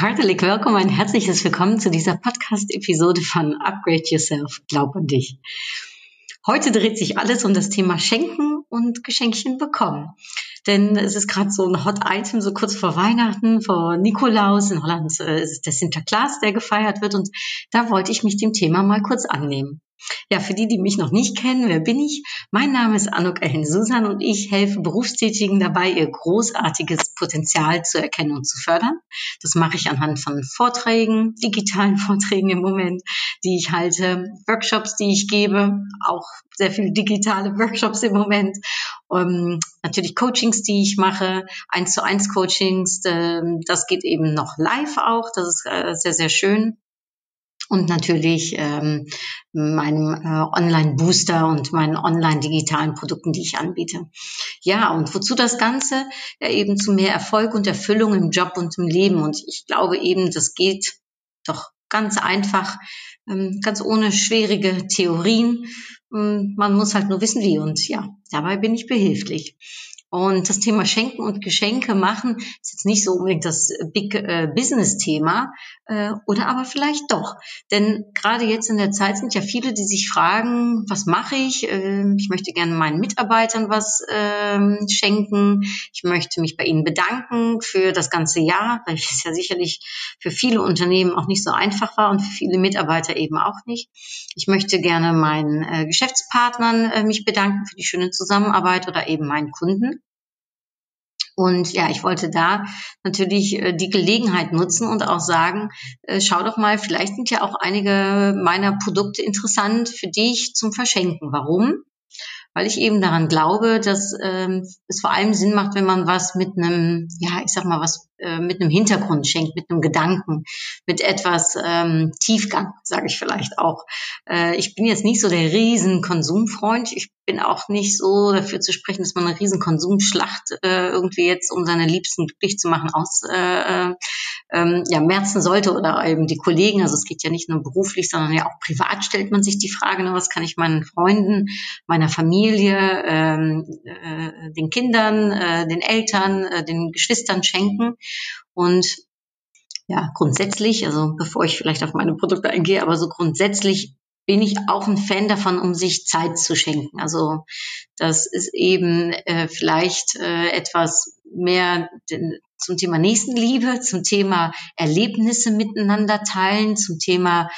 Hartelijk welkom, ein herzliches Willkommen zu dieser Podcast-Episode von Upgrade Yourself. Glaub an dich. Heute dreht sich alles um das Thema Schenken und Geschenkchen bekommen. Denn es ist gerade so ein Hot Item, so kurz vor Weihnachten, vor Nikolaus. In Holland äh, ist der Sinterklaas, der gefeiert wird. Und da wollte ich mich dem Thema mal kurz annehmen. Ja, für die, die mich noch nicht kennen, wer bin ich? Mein Name ist Anuk Ehen Susan und ich helfe Berufstätigen dabei, ihr großartiges Potenzial zu erkennen und zu fördern. Das mache ich anhand von Vorträgen, digitalen Vorträgen im Moment, die ich halte, Workshops, die ich gebe, auch sehr viele digitale Workshops im Moment, ähm, natürlich Coachings, die ich mache, eins zu eins Coachings, ähm, das geht eben noch live auch, das ist äh, sehr, sehr schön und natürlich ähm, meinem äh, Online-Booster und meinen online-digitalen Produkten, die ich anbiete. Ja, und wozu das Ganze? Ja, eben zu mehr Erfolg und Erfüllung im Job und im Leben. Und ich glaube eben, das geht doch ganz einfach, ähm, ganz ohne schwierige Theorien. Ähm, man muss halt nur wissen, wie. Und ja, dabei bin ich behilflich. Und das Thema Schenken und Geschenke machen ist jetzt nicht so unbedingt das Big äh, Business Thema äh, oder aber vielleicht doch. Denn gerade jetzt in der Zeit sind ja viele, die sich fragen, was mache ich? Äh, ich möchte gerne meinen Mitarbeitern was äh, schenken. Ich möchte mich bei ihnen bedanken für das ganze Jahr, weil es ja sicherlich für viele Unternehmen auch nicht so einfach war und für viele Mitarbeiter eben auch nicht. Ich möchte gerne meinen äh, Geschäftspartnern äh, mich bedanken für die schöne Zusammenarbeit oder eben meinen Kunden. Und ja, ich wollte da natürlich äh, die Gelegenheit nutzen und auch sagen, äh, schau doch mal, vielleicht sind ja auch einige meiner Produkte interessant für dich zum Verschenken. Warum? Weil ich eben daran glaube, dass ähm, es vor allem Sinn macht, wenn man was mit einem, ja, ich sag mal, was äh, mit einem Hintergrund schenkt, mit einem Gedanken, mit etwas ähm, Tiefgang, sage ich vielleicht auch. Äh, ich bin jetzt nicht so der Riesenkonsumfreund. Ich bin auch nicht so dafür zu sprechen, dass man eine Riesenkonsumschlacht äh, irgendwie jetzt, um seine Liebsten glücklich zu machen, aus äh, äh, ähm, ja, merzen sollte oder eben die Kollegen. Also es geht ja nicht nur beruflich, sondern ja auch privat stellt man sich die Frage, ne, was kann ich meinen Freunden, meiner Familie, ähm, äh, den Kindern, äh, den Eltern, äh, den Geschwistern schenken. Und ja, grundsätzlich, also bevor ich vielleicht auf meine Produkte eingehe, aber so grundsätzlich bin ich auch ein Fan davon, um sich Zeit zu schenken. Also das ist eben äh, vielleicht äh, etwas mehr den, zum Thema Nächstenliebe, zum Thema Erlebnisse miteinander teilen, zum Thema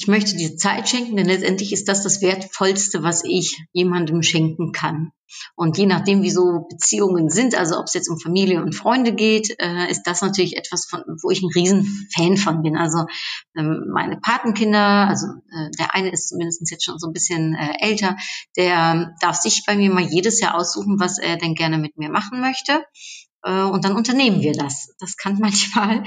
ich möchte dir Zeit schenken, denn letztendlich ist das das Wertvollste, was ich jemandem schenken kann. Und je nachdem, wie so Beziehungen sind, also ob es jetzt um Familie und Freunde geht, äh, ist das natürlich etwas, von, wo ich ein Riesenfan von bin. Also ähm, meine Patenkinder, also äh, der eine ist zumindest jetzt schon so ein bisschen äh, älter, der darf sich bei mir mal jedes Jahr aussuchen, was er denn gerne mit mir machen möchte. Äh, und dann unternehmen wir das. Das kann manchmal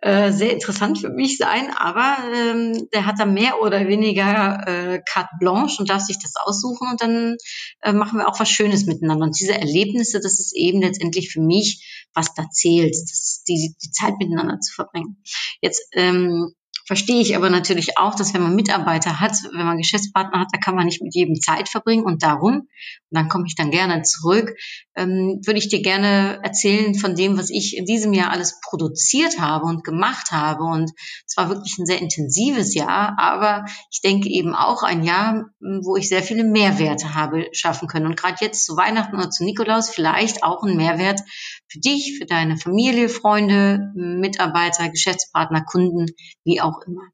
äh, sehr interessant für mich sein, aber ähm, der hat da mehr oder weniger äh, carte blanche und darf sich das aussuchen und dann äh, machen wir auch was Schönes miteinander. Und diese Erlebnisse, das ist eben letztendlich für mich, was da zählt, das, die, die Zeit miteinander zu verbringen. Jetzt ähm, Verstehe ich aber natürlich auch, dass wenn man Mitarbeiter hat, wenn man Geschäftspartner hat, da kann man nicht mit jedem Zeit verbringen und darum, und dann komme ich dann gerne zurück, ähm, würde ich dir gerne erzählen von dem, was ich in diesem Jahr alles produziert habe und gemacht habe. Und es war wirklich ein sehr intensives Jahr, aber ich denke eben auch ein Jahr, wo ich sehr viele Mehrwerte habe schaffen können. Und gerade jetzt zu Weihnachten oder zu Nikolaus vielleicht auch ein Mehrwert für dich, für deine Familie, Freunde, Mitarbeiter, Geschäftspartner, Kunden, wie auch immer.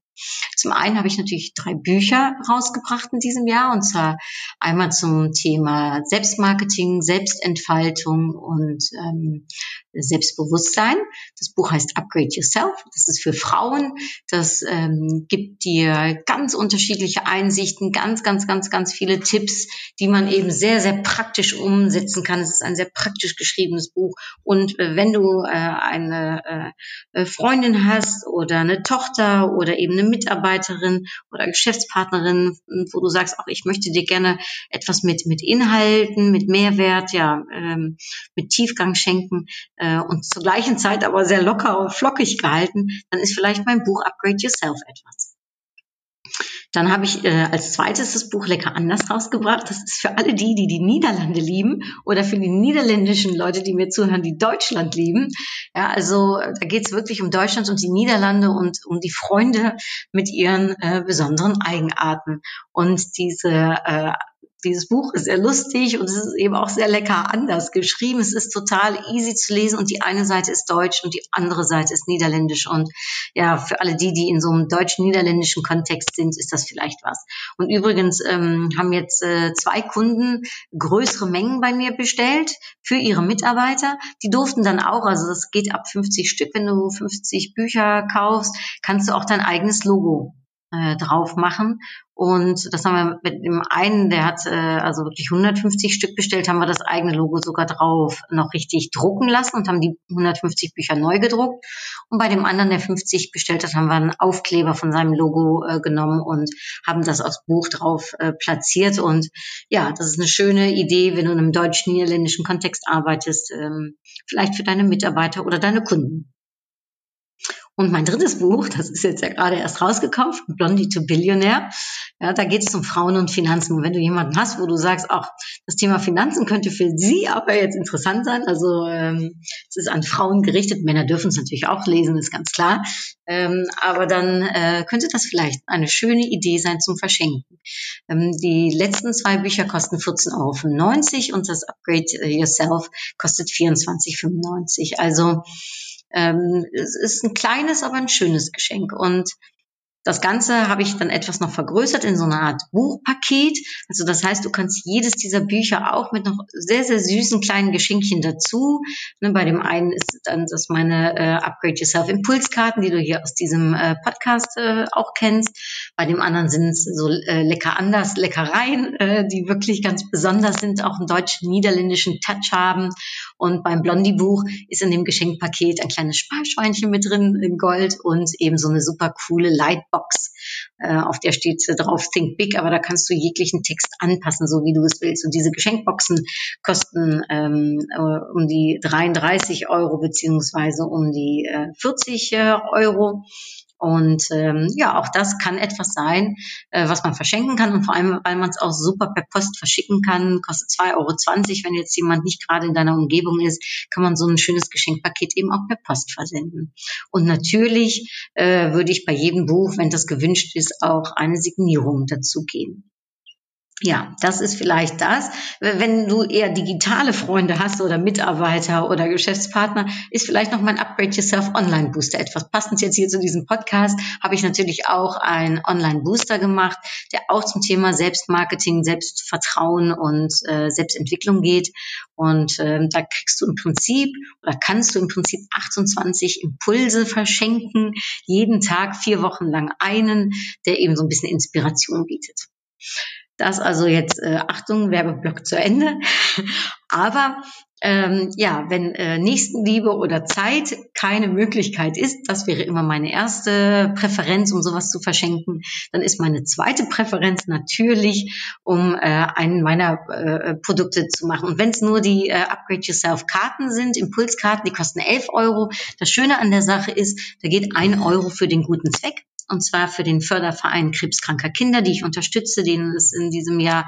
Zum einen habe ich natürlich drei Bücher rausgebracht in diesem Jahr und zwar einmal zum Thema Selbstmarketing, Selbstentfaltung und ähm, Selbstbewusstsein. Das Buch heißt Upgrade Yourself. Das ist für Frauen. Das ähm, gibt dir ganz unterschiedliche Einsichten, ganz, ganz, ganz, ganz viele Tipps, die man eben sehr, sehr praktisch umsetzen kann. Es ist ein sehr praktisch geschriebenes Buch. Und äh, wenn du äh, eine äh, Freundin hast oder eine Tochter oder eben eine Mitarbeiterin oder Geschäftspartnerin, wo du sagst, auch ich möchte dir gerne etwas mit, mit Inhalten, mit Mehrwert, ja, ähm, mit Tiefgang schenken, äh, und zur gleichen Zeit aber sehr locker und flockig gehalten, dann ist vielleicht mein Buch Upgrade Yourself etwas. Dann habe ich äh, als zweites das Buch Lecker anders rausgebracht. Das ist für alle die, die die Niederlande lieben oder für die niederländischen Leute, die mir zuhören, die Deutschland lieben. Ja, also da geht es wirklich um Deutschland und die Niederlande und um die Freunde mit ihren äh, besonderen Eigenarten. Und diese äh, dieses Buch ist sehr lustig und es ist eben auch sehr lecker anders geschrieben. Es ist total easy zu lesen und die eine Seite ist deutsch und die andere Seite ist niederländisch. Und ja, für alle die, die in so einem deutsch-niederländischen Kontext sind, ist das vielleicht was. Und übrigens ähm, haben jetzt äh, zwei Kunden größere Mengen bei mir bestellt für ihre Mitarbeiter. Die durften dann auch, also das geht ab 50 Stück, wenn du 50 Bücher kaufst, kannst du auch dein eigenes Logo äh, drauf machen. Und das haben wir mit dem einen, der hat äh, also wirklich 150 Stück bestellt, haben wir das eigene Logo sogar drauf noch richtig drucken lassen und haben die 150 Bücher neu gedruckt. Und bei dem anderen, der 50 bestellt hat, haben wir einen Aufkleber von seinem Logo äh, genommen und haben das aufs Buch drauf äh, platziert. Und ja, das ist eine schöne Idee, wenn du in einem deutsch-niederländischen Kontext arbeitest, ähm, vielleicht für deine Mitarbeiter oder deine Kunden. Und mein drittes Buch, das ist jetzt ja gerade erst rausgekommen, Blondie to Billionaire. Ja, da geht es um Frauen und Finanzen. Und wenn du jemanden hast, wo du sagst, auch das Thema Finanzen könnte für sie aber jetzt interessant sein. Also ähm, es ist an Frauen gerichtet. Männer dürfen es natürlich auch lesen, ist ganz klar. Ähm, aber dann äh, könnte das vielleicht eine schöne Idee sein zum Verschenken. Ähm, die letzten zwei Bücher kosten 14,95 Euro und das Upgrade Yourself kostet 24,95 Euro. Also ähm, es ist ein kleines, aber ein schönes Geschenk. Und das Ganze habe ich dann etwas noch vergrößert in so einer Art Buchpaket. Also das heißt, du kannst jedes dieser Bücher auch mit noch sehr, sehr süßen kleinen Geschenkchen dazu. Ne, bei dem einen ist dann das meine äh, Upgrade Yourself Impulskarten, die du hier aus diesem äh, Podcast äh, auch kennst. Bei dem anderen sind es so äh, lecker anders Leckereien, äh, die wirklich ganz besonders sind, auch einen deutsch-niederländischen Touch haben. Und beim Blondie-Buch ist in dem Geschenkpaket ein kleines Sparschweinchen mit drin in Gold und eben so eine super coole Lightbox Box. Äh, auf der steht drauf Think Big, aber da kannst du jeglichen Text anpassen, so wie du es willst. Und diese Geschenkboxen kosten ähm, äh, um die 33 Euro beziehungsweise um die äh, 40 äh, Euro. Und ähm, ja, auch das kann etwas sein, äh, was man verschenken kann und vor allem, weil man es auch super per Post verschicken kann, kostet 2,20 Euro. Wenn jetzt jemand nicht gerade in deiner Umgebung ist, kann man so ein schönes Geschenkpaket eben auch per Post versenden. Und natürlich äh, würde ich bei jedem Buch, wenn das gewünscht ist, auch eine Signierung dazu geben. Ja, das ist vielleicht das. Wenn du eher digitale Freunde hast oder Mitarbeiter oder Geschäftspartner, ist vielleicht noch mein Upgrade Yourself Online Booster etwas. Passend jetzt hier zu diesem Podcast habe ich natürlich auch einen Online Booster gemacht, der auch zum Thema Selbstmarketing, Selbstvertrauen und äh, Selbstentwicklung geht. Und äh, da kriegst du im Prinzip oder kannst du im Prinzip 28 Impulse verschenken, jeden Tag vier Wochen lang einen, der eben so ein bisschen Inspiration bietet. Das also jetzt, äh, Achtung, Werbeblock zu Ende. Aber ähm, ja, wenn äh, Nächstenliebe oder Zeit keine Möglichkeit ist, das wäre immer meine erste Präferenz, um sowas zu verschenken, dann ist meine zweite Präferenz natürlich, um äh, einen meiner äh, Produkte zu machen. Und wenn es nur die äh, Upgrade Yourself Karten sind, Impulskarten, die kosten 11 Euro. Das Schöne an der Sache ist, da geht ein Euro für den guten Zweck und zwar für den Förderverein Krebskranker Kinder, die ich unterstütze, denen es in diesem Jahr,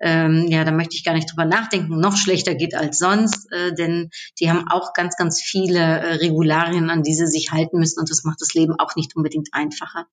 ähm, ja, da möchte ich gar nicht drüber nachdenken, noch schlechter geht als sonst, äh, denn die haben auch ganz, ganz viele äh, Regularien, an die sie sich halten müssen und das macht das Leben auch nicht unbedingt einfacher.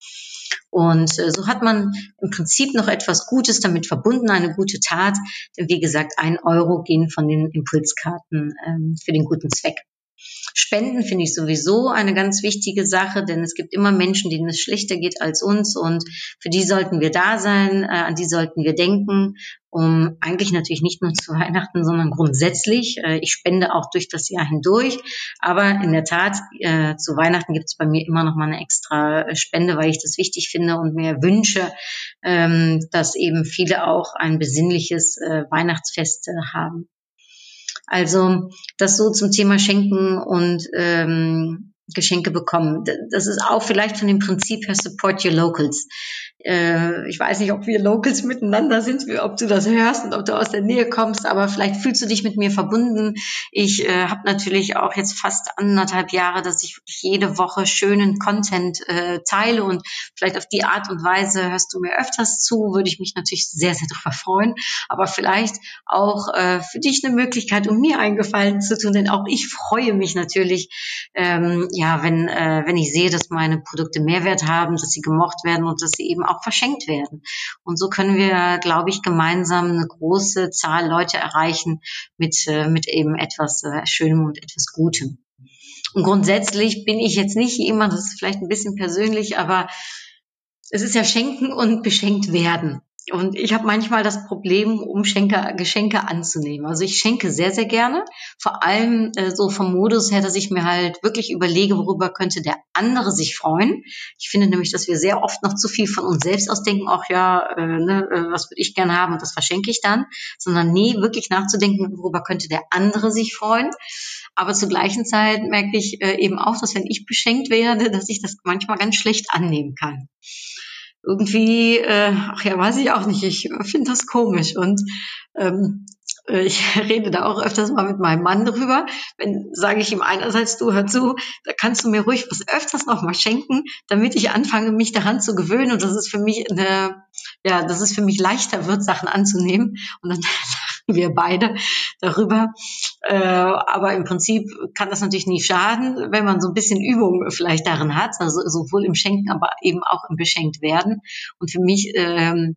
Und äh, so hat man im Prinzip noch etwas Gutes damit verbunden, eine gute Tat. Denn wie gesagt, ein Euro gehen von den Impulskarten ähm, für den guten Zweck. Spenden finde ich sowieso eine ganz wichtige Sache, denn es gibt immer Menschen, denen es schlechter geht als uns und für die sollten wir da sein, äh, an die sollten wir denken, um eigentlich natürlich nicht nur zu Weihnachten, sondern grundsätzlich. Äh, ich spende auch durch das Jahr hindurch, aber in der Tat, äh, zu Weihnachten gibt es bei mir immer noch mal eine extra Spende, weil ich das wichtig finde und mir wünsche, ähm, dass eben viele auch ein besinnliches äh, Weihnachtsfest äh, haben. Also das so zum Thema Schenken und ähm, Geschenke bekommen. Das ist auch vielleicht von dem Prinzip her Support Your Locals. Äh, ich weiß nicht, ob wir Locals miteinander sind, ob du das hörst und ob du aus der Nähe kommst, aber vielleicht fühlst du dich mit mir verbunden. Ich äh, habe natürlich auch jetzt fast anderthalb Jahre, dass ich jede Woche schönen Content äh, teile und vielleicht auf die Art und Weise hörst du mir öfters zu, würde ich mich natürlich sehr, sehr darüber freuen. Aber vielleicht auch äh, für dich eine Möglichkeit, um mir einen Gefallen zu tun, denn auch ich freue mich natürlich, ähm, ja, wenn, äh, wenn ich sehe, dass meine Produkte Mehrwert haben, dass sie gemocht werden und dass sie eben auch verschenkt werden. Und so können wir, glaube ich, gemeinsam eine große Zahl Leute erreichen mit, äh, mit eben etwas äh, Schönem und etwas Gutem. Und grundsätzlich bin ich jetzt nicht jemand, das ist vielleicht ein bisschen persönlich, aber es ist ja Schenken und beschenkt werden. Und ich habe manchmal das Problem, um Schenke, Geschenke anzunehmen. Also ich schenke sehr, sehr gerne. Vor allem äh, so vom Modus her, dass ich mir halt wirklich überlege, worüber könnte der andere sich freuen. Ich finde nämlich, dass wir sehr oft noch zu viel von uns selbst ausdenken, auch ja, äh, ne, äh, was würde ich gerne haben und das verschenke ich dann. Sondern nie wirklich nachzudenken, worüber könnte der andere sich freuen. Aber zur gleichen Zeit merke ich äh, eben auch, dass wenn ich beschenkt werde, dass ich das manchmal ganz schlecht annehmen kann irgendwie, äh, ach ja, weiß ich auch nicht, ich finde das komisch. Und ähm, äh, ich rede da auch öfters mal mit meinem Mann drüber. Wenn sage ich ihm einerseits, du hör zu, da kannst du mir ruhig was öfters noch mal schenken, damit ich anfange, mich daran zu gewöhnen. Und das ist für mich eine, ja, dass es für mich leichter wird, Sachen anzunehmen. Und dann lachen wir beide darüber. Äh, aber im Prinzip kann das natürlich nie schaden, wenn man so ein bisschen Übung vielleicht darin hat, also sowohl im Schenken, aber eben auch im Beschenkt werden. Und für mich ähm,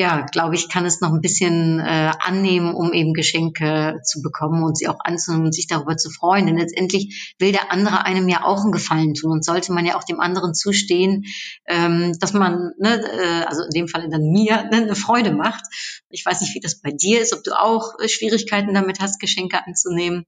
ja, glaube ich, kann es noch ein bisschen äh, annehmen, um eben Geschenke zu bekommen und sie auch anzunehmen und sich darüber zu freuen. Denn letztendlich will der andere einem ja auch einen Gefallen tun und sollte man ja auch dem anderen zustehen, ähm, dass man, ne, äh, also in dem Fall dann mir, ne, eine Freude macht. Ich weiß nicht, wie das bei dir ist, ob du auch äh, Schwierigkeiten damit hast, Geschenke anzunehmen.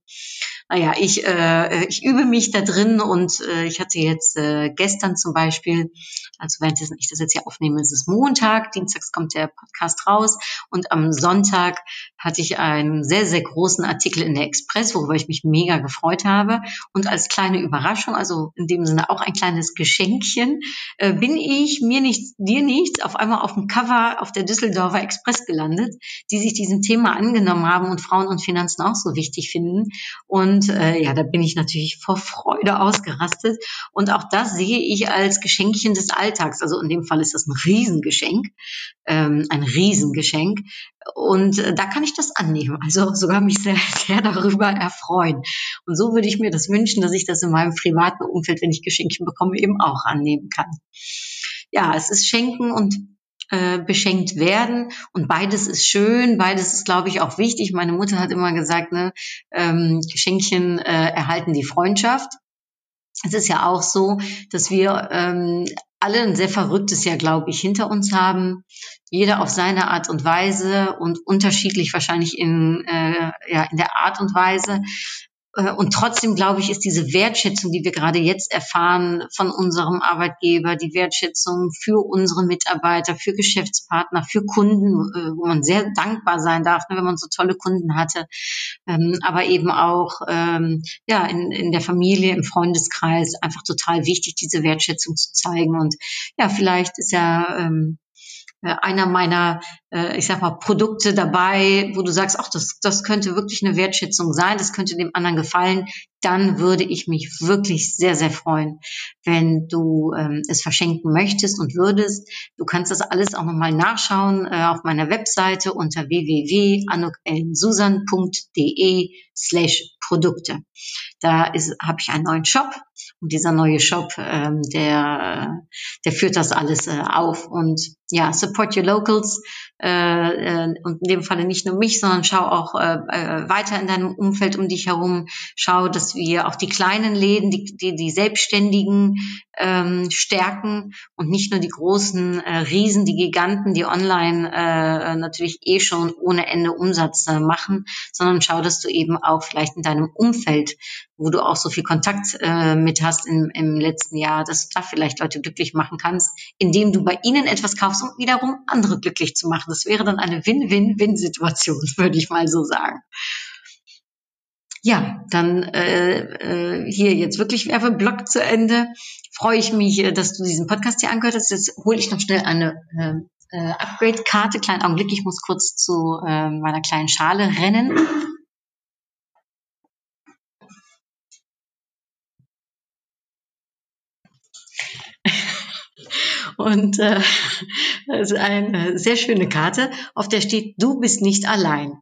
Naja, ich, äh, ich übe mich da drin und äh, ich hatte jetzt äh, gestern zum Beispiel, also während ich das jetzt hier aufnehme, ist es Montag, Dienstags kommt der Podcast raus und am Sonntag hatte ich einen sehr, sehr großen Artikel in der Express, worüber ich mich mega gefreut habe. Und als kleine Überraschung, also in dem Sinne auch ein kleines Geschenkchen, äh, bin ich mir nichts, dir nichts, auf einmal auf dem Cover auf der Düsseldorfer Express gelandet, die sich diesem Thema angenommen haben und Frauen und Finanzen auch so wichtig finden. Und äh, ja, da bin ich natürlich vor Freude ausgerastet. Und auch das sehe ich als Geschenkchen des Alltags. Also in dem Fall ist das ein Riesengeschenk, ähm, ein Riesengeschenk. Und äh, da kann ich das annehmen. Also sogar mich sehr, sehr darüber erfreuen. Und so würde ich mir das wünschen, dass ich das in meinem privaten Umfeld, wenn ich Geschenkchen bekomme, eben auch annehmen kann. Ja, es ist Schenken und äh, beschenkt werden. Und beides ist schön, beides ist, glaube ich, auch wichtig. Meine Mutter hat immer gesagt, ne, ähm, Geschenkchen äh, erhalten die Freundschaft. Es ist ja auch so, dass wir ähm, alle ein sehr verrücktes Jahr, glaube ich, hinter uns haben. Jeder auf seine Art und Weise und unterschiedlich wahrscheinlich in, äh, ja, in der Art und Weise. Äh, und trotzdem, glaube ich, ist diese Wertschätzung, die wir gerade jetzt erfahren von unserem Arbeitgeber, die Wertschätzung für unsere Mitarbeiter, für Geschäftspartner, für Kunden, äh, wo man sehr dankbar sein darf, ne, wenn man so tolle Kunden hatte, ähm, aber eben auch ähm, ja in, in der Familie, im Freundeskreis einfach total wichtig, diese Wertschätzung zu zeigen. Und ja, vielleicht ist ja ähm, äh, einer meiner, ich sag mal, Produkte dabei, wo du sagst, ach, das, das könnte wirklich eine Wertschätzung sein, das könnte dem anderen gefallen, dann würde ich mich wirklich sehr, sehr freuen, wenn du ähm, es verschenken möchtest und würdest. Du kannst das alles auch nochmal nachschauen äh, auf meiner Webseite unter www.anukelsusan.de slash Produkte. Da habe ich einen neuen Shop und dieser neue Shop, ähm, der der führt das alles äh, auf und ja, support your locals äh, äh, und in dem Falle nicht nur mich, sondern schau auch äh, äh, weiter in deinem Umfeld um dich herum. Schau, dass wir auch die kleinen Läden, die, die, die Selbstständigen ähm, stärken und nicht nur die großen äh, Riesen, die Giganten, die online äh, natürlich eh schon ohne Ende Umsatz äh, machen, sondern schau, dass du eben auch vielleicht in deinem Umfeld, wo du auch so viel Kontakt äh, mit hast im, im letzten Jahr, dass du da vielleicht Leute glücklich machen kannst, indem du bei ihnen etwas kaufst, um wiederum andere glücklich zu machen. Das wäre dann eine Win-Win-Win-Situation, würde ich mal so sagen. Ja, dann äh, äh, hier jetzt wirklich Werbeblock zu Ende. Freue ich mich, äh, dass du diesen Podcast hier angehört hast. Jetzt hole ich noch schnell eine äh, äh, Upgrade-Karte. Kleinen Augenblick, ich muss kurz zu äh, meiner kleinen Schale rennen. Und äh, ist eine sehr schöne Karte, auf der steht, du bist nicht allein.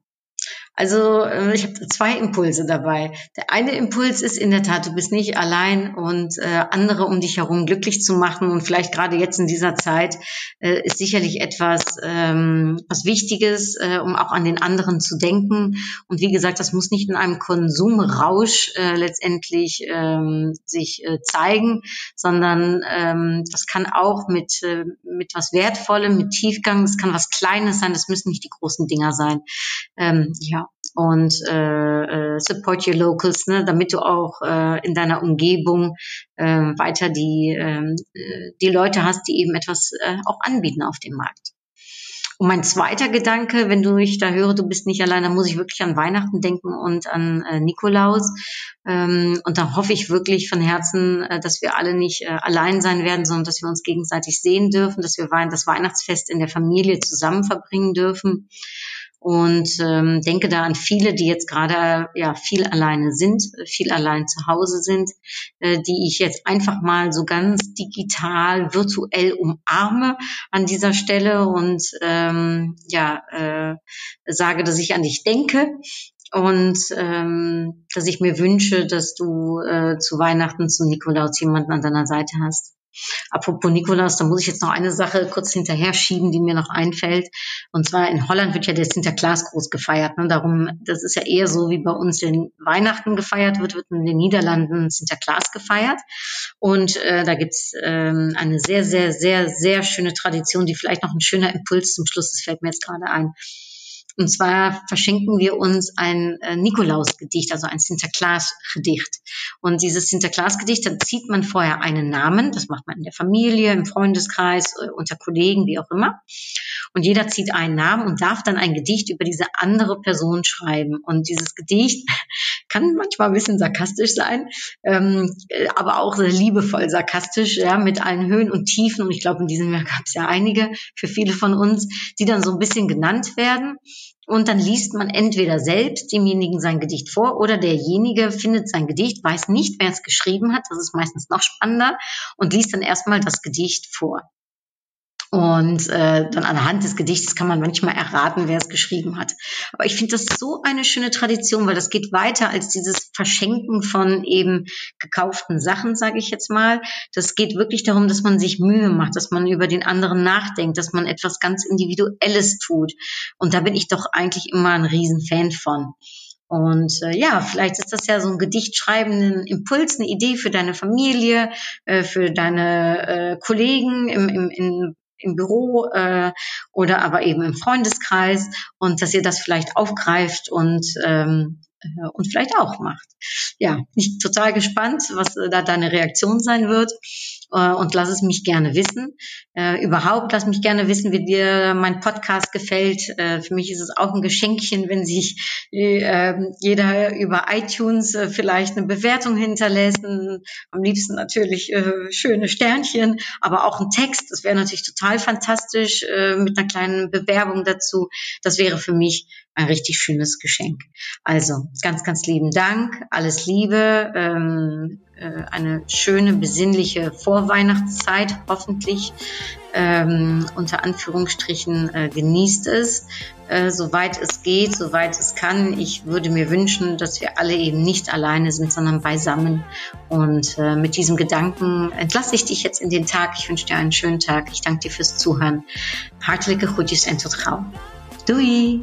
Also äh, ich habe zwei Impulse dabei. Der eine Impuls ist in der Tat, du bist nicht allein und äh, andere um dich herum glücklich zu machen und vielleicht gerade jetzt in dieser Zeit äh, ist sicherlich etwas ähm, was Wichtiges, äh, um auch an den anderen zu denken. Und wie gesagt, das muss nicht in einem Konsumrausch äh, letztendlich ähm, sich äh, zeigen, sondern ähm, das kann auch mit äh, mit was Wertvollem, mit Tiefgang, das kann was Kleines sein, das müssen nicht die großen Dinger sein. Ähm, ja, und äh, äh, support your locals, ne, damit du auch äh, in deiner Umgebung äh, weiter die, äh, die Leute hast, die eben etwas äh, auch anbieten auf dem Markt. Und mein zweiter Gedanke, wenn du mich da höre, du bist nicht allein, dann muss ich wirklich an Weihnachten denken und an äh, Nikolaus. Ähm, und da hoffe ich wirklich von Herzen, äh, dass wir alle nicht äh, allein sein werden, sondern dass wir uns gegenseitig sehen dürfen, dass wir das Weihnachtsfest in der Familie zusammen verbringen dürfen und ähm, denke da an viele, die jetzt gerade ja viel alleine sind, viel allein zu Hause sind, äh, die ich jetzt einfach mal so ganz digital, virtuell umarme an dieser Stelle und ähm, ja äh, sage, dass ich an dich denke und ähm, dass ich mir wünsche, dass du äh, zu Weihnachten zu Nikolaus jemanden an deiner Seite hast. Apropos Nikolaus, da muss ich jetzt noch eine Sache kurz hinterher schieben, die mir noch einfällt. Und zwar in Holland wird ja der Sinterklaas groß gefeiert. Ne? Darum, das ist ja eher so, wie bei uns in Weihnachten gefeiert wird, wird in den Niederlanden Sinterklaas gefeiert. Und äh, da gibt's ähm, eine sehr, sehr, sehr, sehr schöne Tradition, die vielleicht noch ein schöner Impuls zum Schluss, das fällt mir jetzt gerade ein und zwar verschenken wir uns ein äh, Nikolausgedicht, also ein Sinterklaas-Gedicht. Und dieses Sinterklaas-Gedicht, da zieht man vorher einen Namen. Das macht man in der Familie, im Freundeskreis, äh, unter Kollegen, wie auch immer. Und jeder zieht einen Namen und darf dann ein Gedicht über diese andere Person schreiben. Und dieses Gedicht kann manchmal ein bisschen sarkastisch sein, ähm, äh, aber auch sehr liebevoll sarkastisch, ja, mit allen Höhen und Tiefen. Und ich glaube, in diesem Jahr gab es ja einige für viele von uns, die dann so ein bisschen genannt werden. Und dann liest man entweder selbst demjenigen sein Gedicht vor oder derjenige findet sein Gedicht, weiß nicht, wer es geschrieben hat, das ist meistens noch spannender, und liest dann erstmal das Gedicht vor. Und äh, dann anhand des Gedichtes kann man manchmal erraten, wer es geschrieben hat. Aber ich finde das so eine schöne Tradition, weil das geht weiter als dieses Verschenken von eben gekauften Sachen, sage ich jetzt mal. Das geht wirklich darum, dass man sich Mühe macht, dass man über den anderen nachdenkt, dass man etwas ganz Individuelles tut. Und da bin ich doch eigentlich immer ein Riesenfan von. Und äh, ja, vielleicht ist das ja so ein Gedicht schreibenden Impuls, eine Idee für deine Familie, äh, für deine äh, Kollegen im, im, in, im Büro äh, oder aber eben im Freundeskreis und dass ihr das vielleicht aufgreift und ähm, äh, und vielleicht auch macht. Ja, ich bin total gespannt, was äh, da deine Reaktion sein wird äh, und lass es mich gerne wissen. Äh, überhaupt lass mich gerne wissen, wie dir mein Podcast gefällt. Äh, für mich ist es auch ein Geschenkchen, wenn sich äh, jeder über iTunes äh, vielleicht eine Bewertung hinterlässt. Am liebsten natürlich äh, schöne Sternchen, aber auch ein Text. Das wäre natürlich total fantastisch äh, mit einer kleinen Bewerbung dazu. Das wäre für mich ein richtig schönes Geschenk. Also ganz, ganz lieben Dank. Alles Liebe. Ähm, äh, eine schöne, besinnliche Vorweihnachtszeit, hoffentlich. Ähm, unter Anführungsstrichen äh, genießt es, äh, soweit es geht, soweit es kann. Ich würde mir wünschen, dass wir alle eben nicht alleine sind, sondern beisammen. Und äh, mit diesem Gedanken entlasse ich dich jetzt in den Tag. Ich wünsche dir einen schönen Tag. Ich danke dir fürs Zuhören. Hartelijke groetjes en tot gauw. Doei!